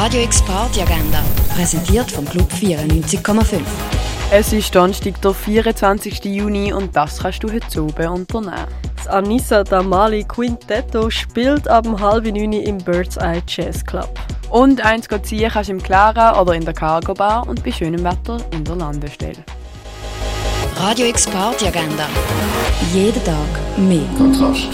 Radio X Party Agenda, präsentiert vom Club 94,5. Es ist Donnerstag, der 24. Juni und das kannst du heute oben unternehmen. Das Anissa Damali Quintetto spielt ab halb neun im Bird's Eye Jazz Club. Und eins ziehen kannst du im Clara oder in der Cargo Bar und bei schönem Wetter in der Landestelle. Radio X Party Agenda. Jeden Tag mehr. Kontrast.